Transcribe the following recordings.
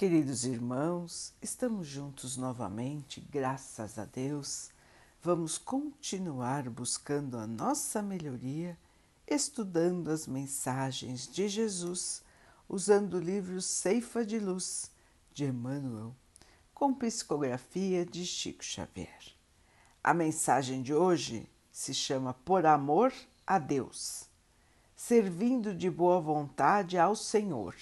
Queridos irmãos, estamos juntos novamente, graças a Deus. Vamos continuar buscando a nossa melhoria, estudando as mensagens de Jesus, usando o livro Ceifa de Luz de Emmanuel, com psicografia de Chico Xavier. A mensagem de hoje se chama Por Amor a Deus, servindo de boa vontade ao Senhor.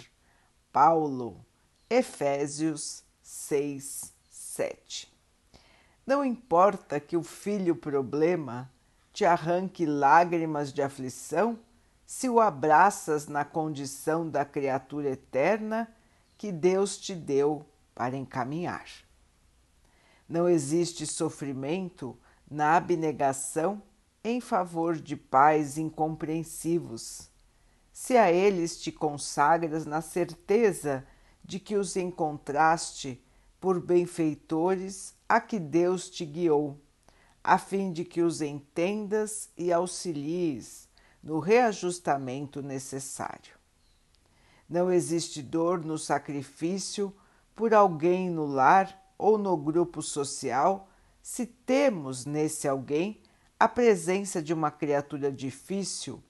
Paulo Efésios 6, 7. Não importa que o filho problema te arranque lágrimas de aflição, se o abraças na condição da criatura eterna que Deus te deu para encaminhar. Não existe sofrimento na abnegação em favor de pais incompreensivos, se a eles te consagras na certeza de que os encontraste por benfeitores a que Deus te guiou, a fim de que os entendas e auxilies no reajustamento necessário. Não existe dor no sacrifício por alguém no lar ou no grupo social se temos nesse alguém a presença de uma criatura difícil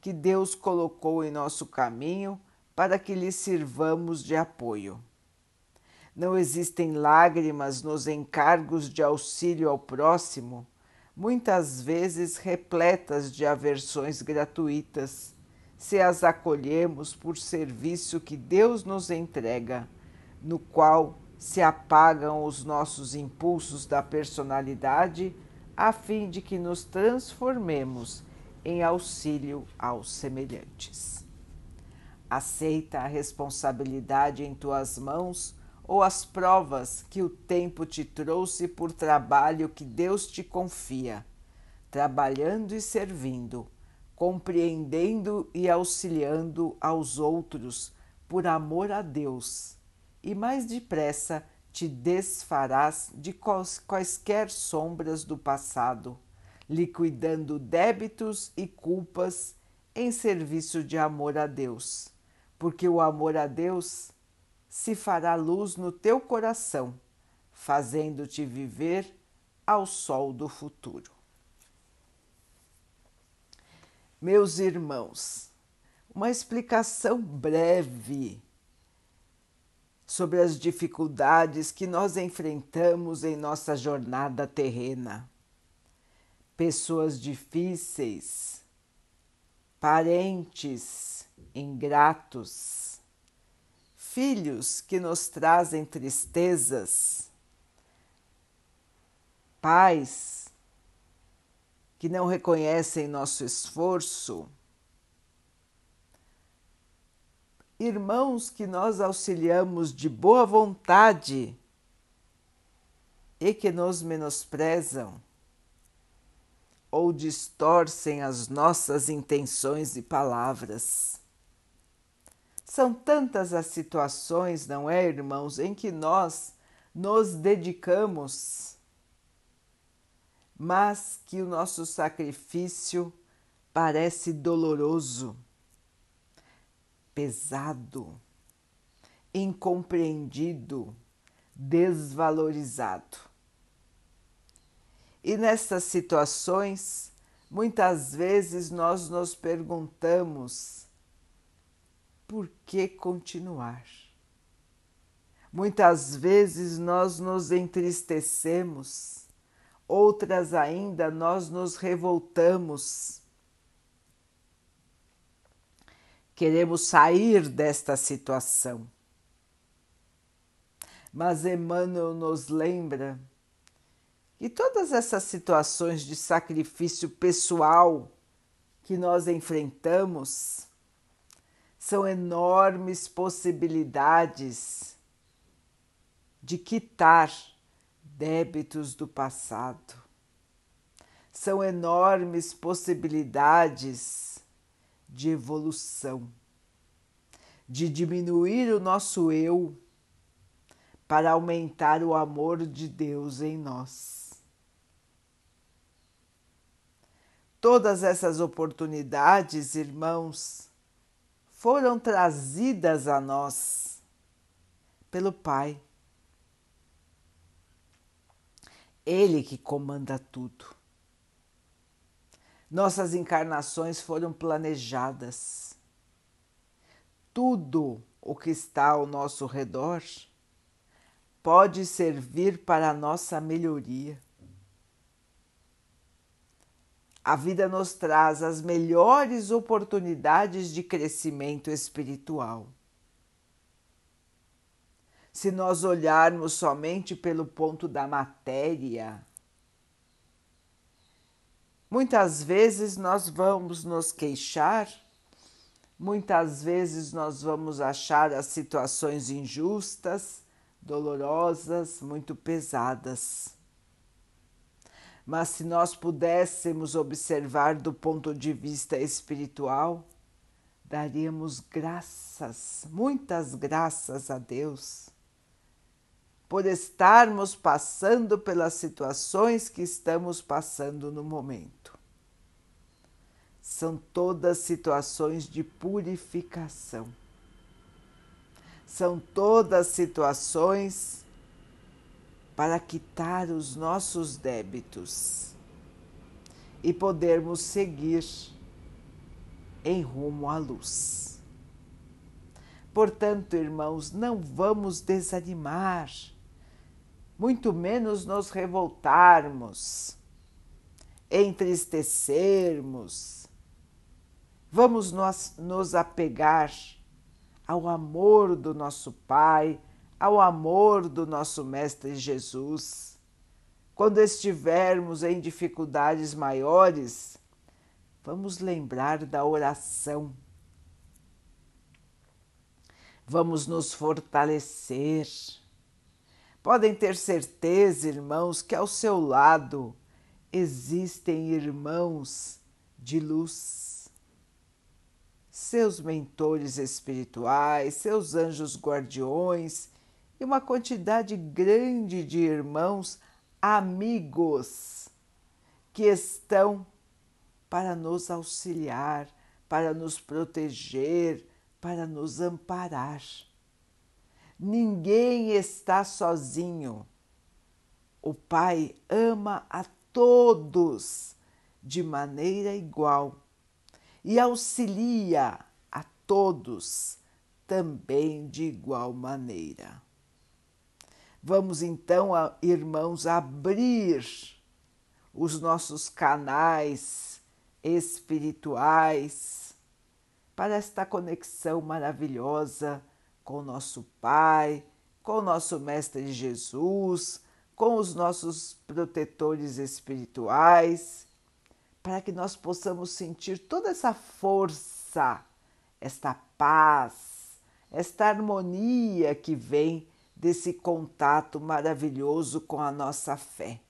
que Deus colocou em nosso caminho para que lhe sirvamos de apoio. Não existem lágrimas nos encargos de auxílio ao próximo, muitas vezes repletas de aversões gratuitas, se as acolhemos por serviço que Deus nos entrega, no qual se apagam os nossos impulsos da personalidade, a fim de que nos transformemos em auxílio aos semelhantes. Aceita a responsabilidade em tuas mãos ou as provas que o tempo te trouxe por trabalho que Deus te confia, trabalhando e servindo, compreendendo e auxiliando aos outros por amor a Deus, e mais depressa te desfarás de quaisquer sombras do passado, liquidando débitos e culpas em serviço de amor a Deus porque o amor a Deus se fará luz no teu coração, fazendo-te viver ao sol do futuro. Meus irmãos, uma explicação breve sobre as dificuldades que nós enfrentamos em nossa jornada terrena. Pessoas difíceis, parentes, ingratos, filhos que nos trazem tristezas, pais que não reconhecem nosso esforço, irmãos que nós auxiliamos de boa vontade e que nos menosprezam ou distorcem as nossas intenções e palavras. São tantas as situações, não é, irmãos, em que nós nos dedicamos, mas que o nosso sacrifício parece doloroso, pesado, incompreendido, desvalorizado. E nessas situações, muitas vezes nós nos perguntamos por que continuar? Muitas vezes nós nos entristecemos, outras ainda nós nos revoltamos. Queremos sair desta situação. Mas Emmanuel nos lembra que todas essas situações de sacrifício pessoal que nós enfrentamos são enormes possibilidades de quitar débitos do passado. São enormes possibilidades de evolução, de diminuir o nosso eu para aumentar o amor de Deus em nós. Todas essas oportunidades, irmãos, foram trazidas a nós pelo Pai. Ele que comanda tudo. Nossas encarnações foram planejadas. Tudo o que está ao nosso redor pode servir para a nossa melhoria. A vida nos traz as melhores oportunidades de crescimento espiritual. Se nós olharmos somente pelo ponto da matéria, muitas vezes nós vamos nos queixar, muitas vezes nós vamos achar as situações injustas, dolorosas, muito pesadas. Mas se nós pudéssemos observar do ponto de vista espiritual, daríamos graças, muitas graças a Deus por estarmos passando pelas situações que estamos passando no momento. São todas situações de purificação. São todas situações para quitar os nossos débitos e podermos seguir em rumo à luz. Portanto, irmãos, não vamos desanimar muito menos nos revoltarmos, entristecermos. Vamos nos, nos apegar ao amor do nosso Pai, ao amor do nosso Mestre Jesus. Quando estivermos em dificuldades maiores, vamos lembrar da oração. Vamos nos fortalecer Podem ter certeza, irmãos, que ao seu lado existem irmãos de luz, seus mentores espirituais, seus anjos guardiões e uma quantidade grande de irmãos amigos que estão para nos auxiliar, para nos proteger, para nos amparar. Ninguém está sozinho. O Pai ama a todos de maneira igual e auxilia a todos também de igual maneira. Vamos então, irmãos, abrir os nossos canais espirituais para esta conexão maravilhosa com o nosso Pai, com o nosso Mestre Jesus, com os nossos protetores espirituais, para que nós possamos sentir toda essa força, esta paz, esta harmonia que vem desse contato maravilhoso com a nossa fé.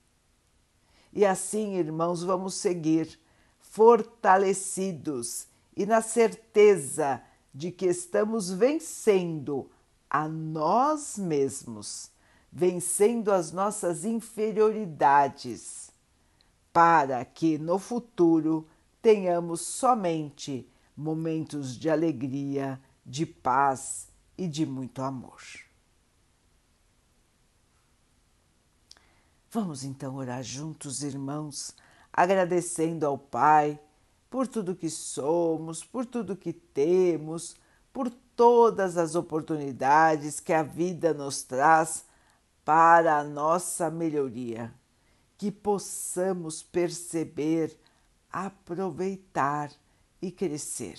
E assim, irmãos, vamos seguir fortalecidos e na certeza de que estamos vencendo a nós mesmos, vencendo as nossas inferioridades, para que no futuro tenhamos somente momentos de alegria, de paz e de muito amor. Vamos então orar juntos, irmãos, agradecendo ao Pai por tudo que somos, por tudo que temos, por todas as oportunidades que a vida nos traz para a nossa melhoria, que possamos perceber, aproveitar e crescer.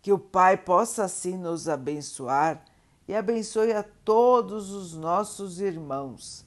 Que o Pai possa assim nos abençoar e abençoe a todos os nossos irmãos.